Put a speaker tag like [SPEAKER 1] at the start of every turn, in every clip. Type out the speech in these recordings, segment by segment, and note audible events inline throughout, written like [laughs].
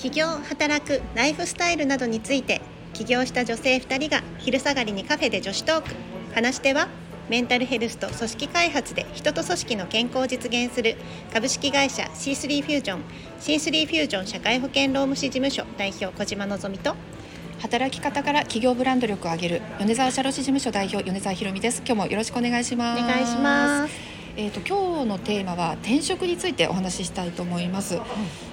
[SPEAKER 1] 起業働くライフスタイルなどについて起業した女性2人が昼下がりにカフェで女子トーク。話し手はメンタルヘルスと組織開発で人と組織の健康を実現する株式会社 C3 フュージョン C3 フュージョン社会保険労務士事務所代表小島のぞみと
[SPEAKER 2] 働き方から企業ブランド力を上げる米沢社労士事務所代表米沢ひろみです。今日もよろしくお願いします。
[SPEAKER 1] お願いします
[SPEAKER 2] えーと、今日のテーマは転職についてお話ししたいと思います、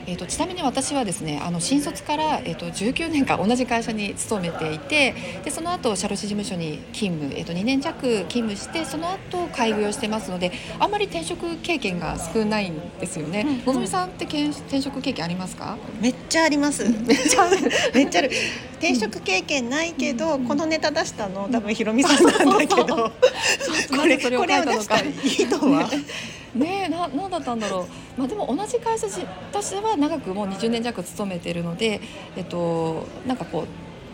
[SPEAKER 2] えーと、ちなみに私はですねあの新卒から、えーと、19年間同じ会社に勤めていてでその後社労士事務所に勤務、えー、と2年弱勤務してその後開業してますのであんまり転職経験が少ないんですよね、うんうん、のぞみさんって転職経験ありますか？
[SPEAKER 1] めっちゃあります。めっちゃめっちゃある [laughs] 転職経験ないけど、うん、このネタ出したの？多分ひろみさんなんだけど。[laughs] これこれを出したい。いとは？
[SPEAKER 2] ね。な何だったんだろう、まあ、でも同じ会社私は長くもう20年弱勤めてるので、えっと、なんかこう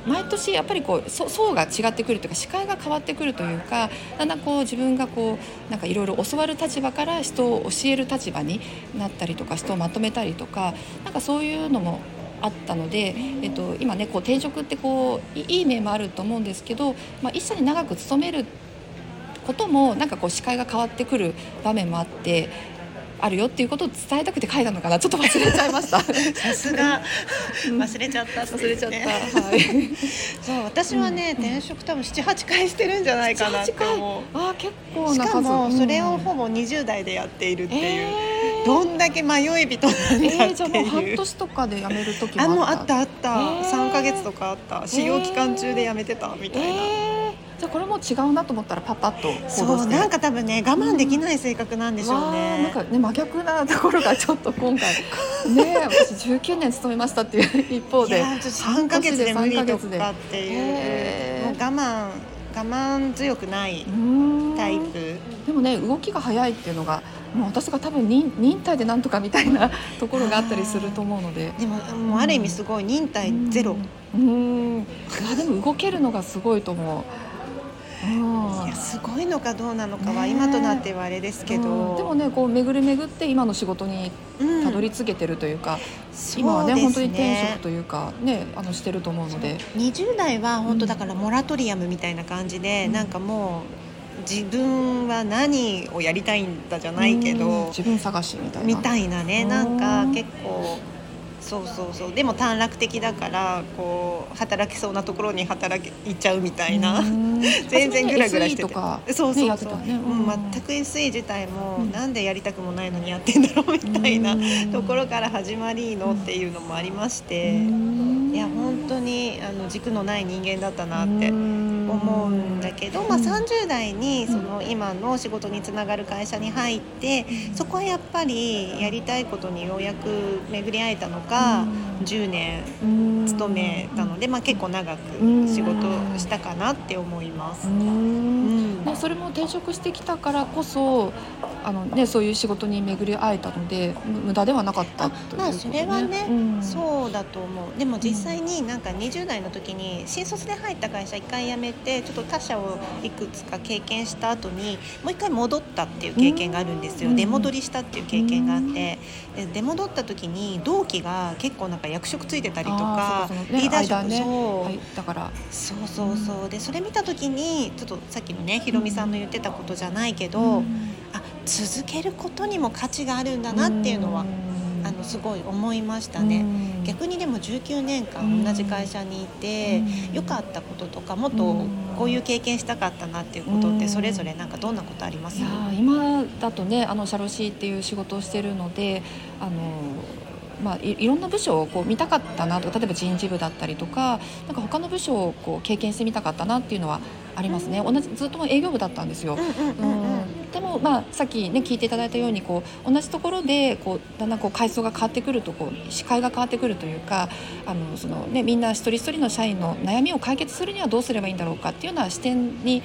[SPEAKER 2] 毎年やっぱりこう層が違ってくるというか視界が変わってくるというかだんだんこう自分がこうなんかいろいろ教わる立場から人を教える立場になったりとか人をまとめたりとかなんかそういうのもあったので、えっと、今ねこう転職ってこういい面もあると思うんですけど、まあ、一社に長く勤めることもなんかこう視界が変わってくる場面もあってあるよっていうことを伝えたくて書いたのかな。ちょっと忘れちゃいました。
[SPEAKER 1] さすが。忘れちゃった、
[SPEAKER 2] ね、忘れちゃった。はい。
[SPEAKER 1] そう私はね、うん、転職多分七八回してるんじゃないかなって思う。
[SPEAKER 2] あ結構
[SPEAKER 1] しかもそれをほぼ20代でやっているっていう、えー、どんだけ迷い人なんだっていう、えー、じゃあもう
[SPEAKER 2] 半年とかで辞める時
[SPEAKER 1] もあった？あったあった、えー、3か月とかあった。使用期間中で辞めてたみたいな、えー。
[SPEAKER 2] じゃこれも違うなと思ったらパパッと
[SPEAKER 1] そうなんか多分ね我慢できない性格なんでしょうね、
[SPEAKER 2] うん、なんかね真逆なところがちょっと今回。[laughs] ね私19年勤めましたっていう一方で。
[SPEAKER 1] 3か月で無理とかっていう。もう我慢我慢強くないタイプ。
[SPEAKER 2] でもね動きが早いっていうのがもう私が多分忍忍耐でなんとかみたいなところがあったりすると思うので。
[SPEAKER 1] でももうある意味すごい忍耐ゼロ。
[SPEAKER 2] うん。いやでも動けるのがすごいと思う
[SPEAKER 1] いやすごいのかどうなのかは今となってはあれですけど、
[SPEAKER 2] うん、でもねこう巡り巡って今の仕事にたどり着けてるというか、うん、今はね、ね、本当に転職というかねあのしてると思うので。
[SPEAKER 1] 20代は本当だからモラトリアムみたいな感じで、うん、なんかもう自分は何をやりたいんだじゃないけど、
[SPEAKER 2] 自分探しみたいな。
[SPEAKER 1] みたいなねなんか結構そうそうそう。でも短絡的だからこう働きそうなところに働き行っちゃうみたいな。[laughs] 全然グラグラしてて。そうそうそう、ね、うん、全く SE 自体も、うん、なんでやりたくもないのにやってんだろうみたいなところから始まりのっていうのもありましていや本当にあの軸のない人間だったなって思うんだけど、まあ、30代にその今の仕事につながる会社に入ってそこはやっぱりやりたいことにようやく巡り会えたのか10年勤めたので、まあ、結構長く仕事したかなって思います。
[SPEAKER 2] ね、それも転職してきたからこそあの、ね、そういう仕事に巡り会えたので無駄ではなかったという、ね、まあ
[SPEAKER 1] それはね、うん、そうだと思う。でも実際になんか20代の時に新卒で入った会社1回辞めてちょっと他社をいくつか経験した後にもう1回戻ったっていう経験があるんですよ、うん、出戻りしたっていう経験があって、で出戻った時に同期が結構なんか役職ついてたりとか、
[SPEAKER 2] ね、リーダー職、
[SPEAKER 1] ね、
[SPEAKER 2] そう、はい、だから。
[SPEAKER 1] そうそうそう。でそれ見た時にちょっとさっきのねひろみさんの言ってたことじゃないけど、うん、あ続けることにも価値があるんだなっていうのは、あのすごい思いましたね。逆にでも19年間同じ会社にいて良かったこととかもっとこういう経験したかったなっていうことってそれぞれなんかどんなことあります？
[SPEAKER 2] 今だとねあの社労士っていう仕事をしてるのであのまあ、いいろんな部署をこう見たかったなとか例えば人事部だったりとかなんか他の部署をこう経験してみたかったなっていうのはありますね。同じずっと営業部だったんですよ。でも、まあ、さっき、ね、聞いていただいたようにこう同じところでこうだんだんこう階層が変わってくるとこう視界が変わってくるというかあのその、ね、みんな一人一人の社員の悩みを解決するにはどうすればいいんだろうかっていうような視点に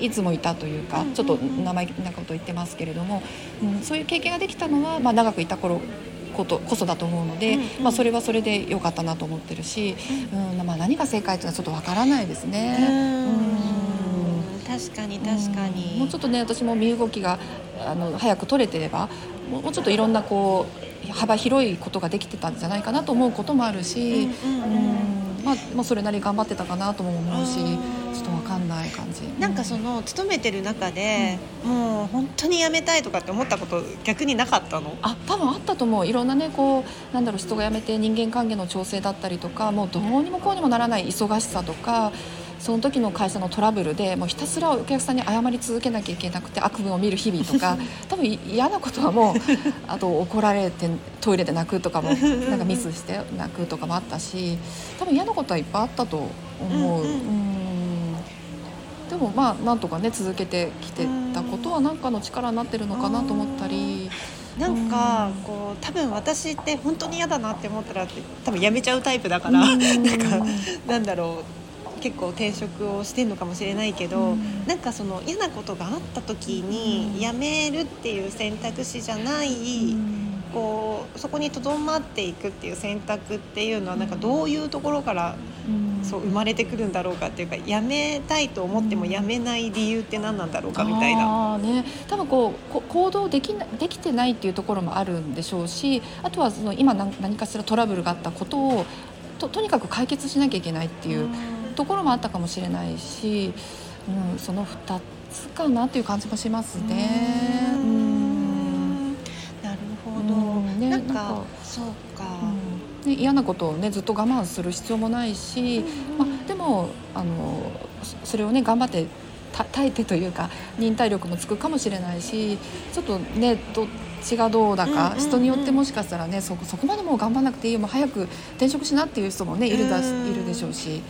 [SPEAKER 2] いつもいたというかちょっと生意気なこと言ってますけれども、うん、そういう経験ができたのは、まあ、長くいた頃ことこそだと思うので、うんうん、まあ、それはそれで良かったなと思ってるし、うん。まあ、何が正解というのはちょっとわからないですね。
[SPEAKER 1] 確かに確かに、
[SPEAKER 2] もうちょっとね私も身動きがあの早く取れてればもうちょっといろんなこう幅広いことができてたんじゃないかなと思うこともあるし、うんまあ、まあそれなり頑張ってたかなとも思うし。ちょっとわかんない感じ。
[SPEAKER 1] なんかその勤めてる中で、うん、もう本当に辞めたいとかって思ったこと逆になかったの？
[SPEAKER 2] あ、多分あったと思う。いろんなねこうなんだろう人が辞めて人間関係の調整だったりとか、もうどうにもこうにもならない忙しさとか。その時の会社のトラブルでもうひたすらお客さんに謝り続けなきゃいけなくて悪夢を見る日々とか [laughs] 多分嫌なことはもうあと怒られてトイレで泣くとかもなんかミスして泣くとかもあったし多分嫌なことはいっぱいあったと思う。うん、うんでもまあなんとかね続けてきてたことは何かの力になってるのかなと思ったり。
[SPEAKER 1] なんかこう多分私って本当に嫌だなって思ったら多分やめちゃうタイプだから、なんかなんだろう結構転職をしてんのかもしれないけど、うん、なんかその嫌なことがあった時に辞めるっていう選択肢じゃない、うん、こうそこにとどまっていくっていう選択っていうのはなんかどういうところからそう生まれてくるんだろうかっていうかやめたいと思ってもやめない理由って何なんだろうかみたいな。
[SPEAKER 2] ね、多分こう行動できなできてないっていうところもあるんでしょうしあとはその今何かしらトラブルがあったことをととにかく解決しなきゃいけないっていうところもあったかもしれないし、うん、その2つかなっていう感じもしますね。
[SPEAKER 1] うん。なるほど、うん、ね、なんかそうか、うん。
[SPEAKER 2] ね、嫌なことをねずっと我慢する必要もないし、まあ、でもあのそれをね頑張って耐えてというか忍耐力もつくかもしれないしちょっとねどっちがどうだか、人によってもしかしたらねそそこまでもう頑張らなくていいよもう早く転職しなっていう人もねいるだ、いるでしょうし。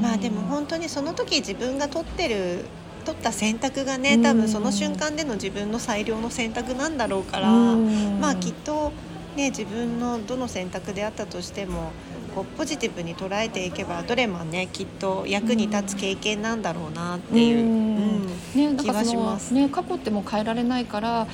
[SPEAKER 1] まあでも本当にその時自分が取ってる取った選択がね多分その瞬間での自分の最良の選択なんだろうから、まあきっとね、自分のどの選択であったとしてもこうポジティブに捉えていけばどれもねきっと役に立つ経験なんだろうなっていう、うん。ね、気はします。
[SPEAKER 2] ね、過去っても変えられないから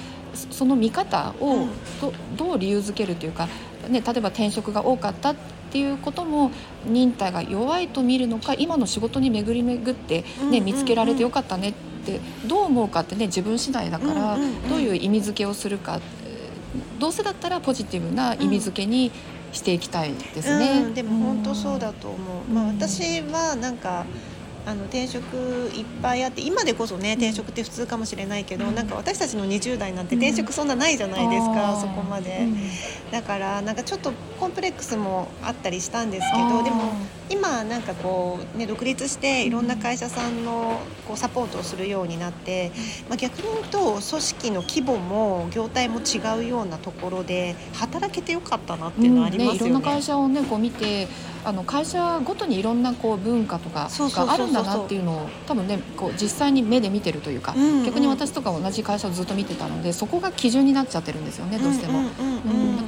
[SPEAKER 2] その見方をど,、どう理由づけるというか、ね、例えば転職が多かったっていうことも忍耐が弱いと見るのか今の仕事に巡り巡って、ね見つけられてよかったねってどう思うかってね自分次第だから、どういう意味付けをするかどうせだったらポジティブな意味付けにしていきたいですね。
[SPEAKER 1] うん、でも本当そうだと思う。まあ私はなんか。あの転職いっぱいあって今でこそね転職って普通かもしれないけど、うん、なんか私たちの20代なんて転職そんなないじゃないですか、うん、そこまで、うん、だからなんかちょっとコンプレックスもあったりしたんですけどでも今なんかこうね独立していろんな会社さんのこうサポートをするようになって、まあ、逆に言うと組織の規模も業態も違うようなところで働けてよかったなっていうのはありますよね。ねいろんな会社をねこう見て
[SPEAKER 2] あの会社ごとにいろんなこう文化とかがあるんだなっていうのを多分ねこう実際に目で見てるというか、うんうん、逆に私とか同じ会社をずっと見てたのでそこが基準になっちゃってるんですよねどうしても。なん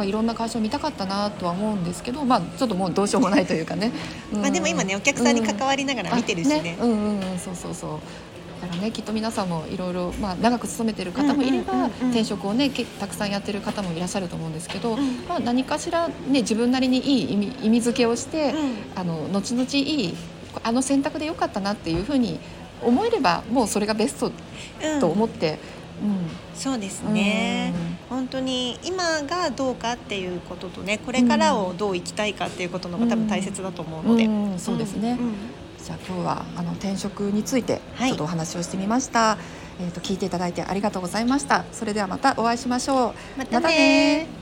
[SPEAKER 2] かいろんな会社を見たかったなとは思うんですけど、まあ、ちょっともうどうしようもないというかね。[laughs]
[SPEAKER 1] うん、まあでも今ねお客さんに関わりながら見てるしね。
[SPEAKER 2] うん、うんうんそうそうそう。だからねきっと皆さんもいろいろ、まあ、長く勤めてる方もいれば、転職をねたくさんやってる方もいらっしゃると思うんですけど、まあ、何かしら、ね、自分なりにいい意味意味付けをして、あの後々いいあの選択でよかったなっていうふうに思えればもうそれがベストと思って。
[SPEAKER 1] うん、そうですね、うん、本当に今がどうかっていうこととねこれからをどう生きたいかっていうことのが多分大切だと思うので、
[SPEAKER 2] うん、そうですね、じゃあ今日はあの転職についてちょっとお話をしてみました、はい、えっ、ー、と聞いていただいてありがとうございました。それではまたお会いしましょう。
[SPEAKER 1] またね